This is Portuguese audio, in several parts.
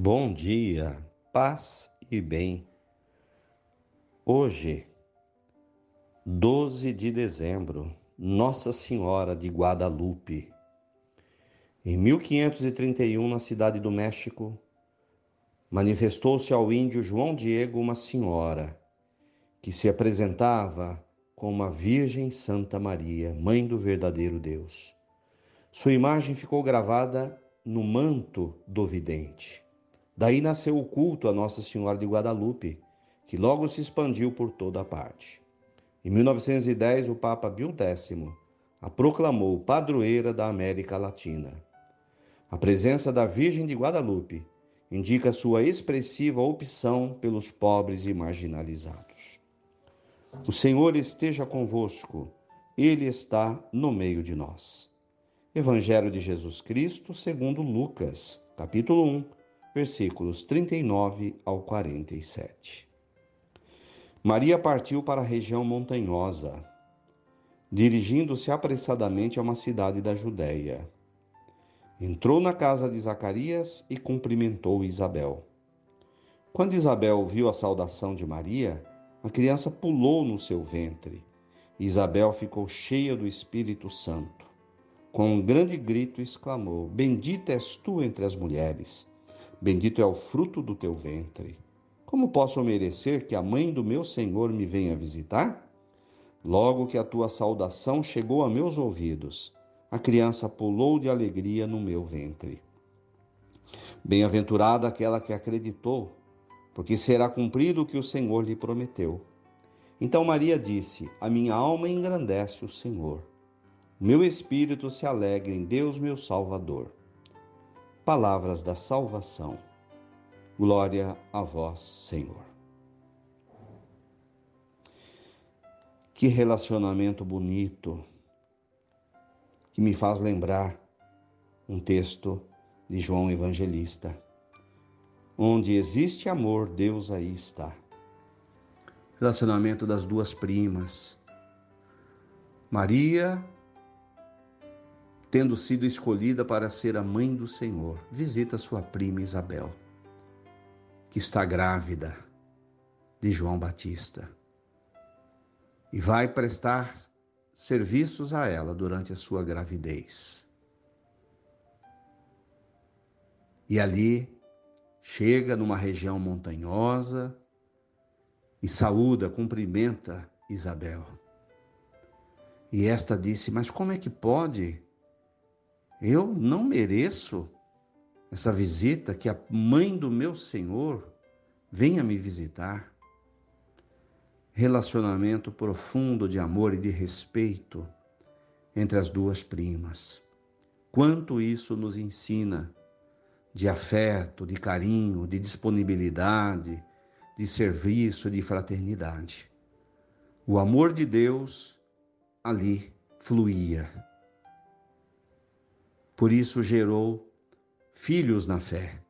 Bom dia, paz e bem. Hoje, 12 de dezembro, Nossa Senhora de Guadalupe. Em 1531, na cidade do México, manifestou-se ao índio João Diego uma senhora que se apresentava como a Virgem Santa Maria, mãe do verdadeiro Deus. Sua imagem ficou gravada no manto do vidente. Daí nasceu o culto a Nossa Senhora de Guadalupe, que logo se expandiu por toda a parte. Em 1910, o Papa Pio X a proclamou padroeira da América Latina. A presença da Virgem de Guadalupe indica sua expressiva opção pelos pobres e marginalizados. O Senhor esteja convosco, Ele está no meio de nós. Evangelho de Jesus Cristo, segundo Lucas, capítulo 1 versículos 39 ao 47. Maria partiu para a região montanhosa, dirigindo-se apressadamente a uma cidade da Judéia. Entrou na casa de Zacarias e cumprimentou Isabel. Quando Isabel viu a saudação de Maria, a criança pulou no seu ventre. Isabel ficou cheia do Espírito Santo. Com um grande grito exclamou: Bendita és tu entre as mulheres Bendito é o fruto do teu ventre. Como posso merecer que a mãe do meu Senhor me venha visitar? Logo que a tua saudação chegou a meus ouvidos, a criança pulou de alegria no meu ventre. Bem-aventurada aquela que acreditou, porque será cumprido o que o Senhor lhe prometeu. Então Maria disse: A minha alma engrandece o Senhor. Meu espírito se alegra em Deus, meu Salvador palavras da salvação. Glória a vós, Senhor. Que relacionamento bonito que me faz lembrar um texto de João Evangelista. Onde existe amor, Deus aí está. Relacionamento das duas primas. Maria tendo sido escolhida para ser a mãe do Senhor, visita sua prima Isabel, que está grávida de João Batista, e vai prestar serviços a ela durante a sua gravidez. E ali chega numa região montanhosa e saúda, cumprimenta Isabel. E esta disse: Mas como é que pode eu não mereço essa visita, que a mãe do meu Senhor venha me visitar. Relacionamento profundo de amor e de respeito entre as duas primas. Quanto isso nos ensina de afeto, de carinho, de disponibilidade, de serviço, de fraternidade. O amor de Deus ali fluía por isso gerou filhos na fé,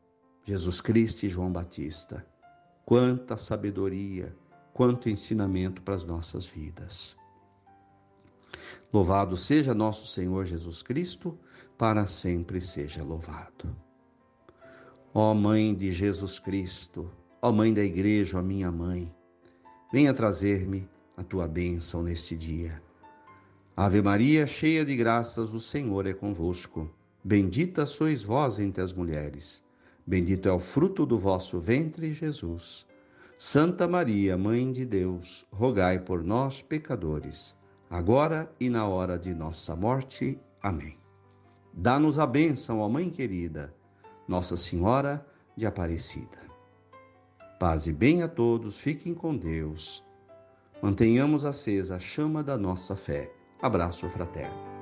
Jesus Cristo e João Batista. Quanta sabedoria, quanto ensinamento para as nossas vidas. Louvado seja nosso Senhor Jesus Cristo, para sempre seja louvado. Ó Mãe de Jesus Cristo, ó Mãe da Igreja, ó minha mãe, venha trazer-me a tua bênção neste dia. Ave Maria, cheia de graças, o Senhor é convosco. Bendita sois vós entre as mulheres, bendito é o fruto do vosso ventre, Jesus. Santa Maria, Mãe de Deus, rogai por nós, pecadores, agora e na hora de nossa morte. Amém. Dá-nos a bênção, ó Mãe querida, Nossa Senhora de Aparecida. Paz e bem a todos, fiquem com Deus. Mantenhamos acesa a chama da nossa fé. Abraço fraterno.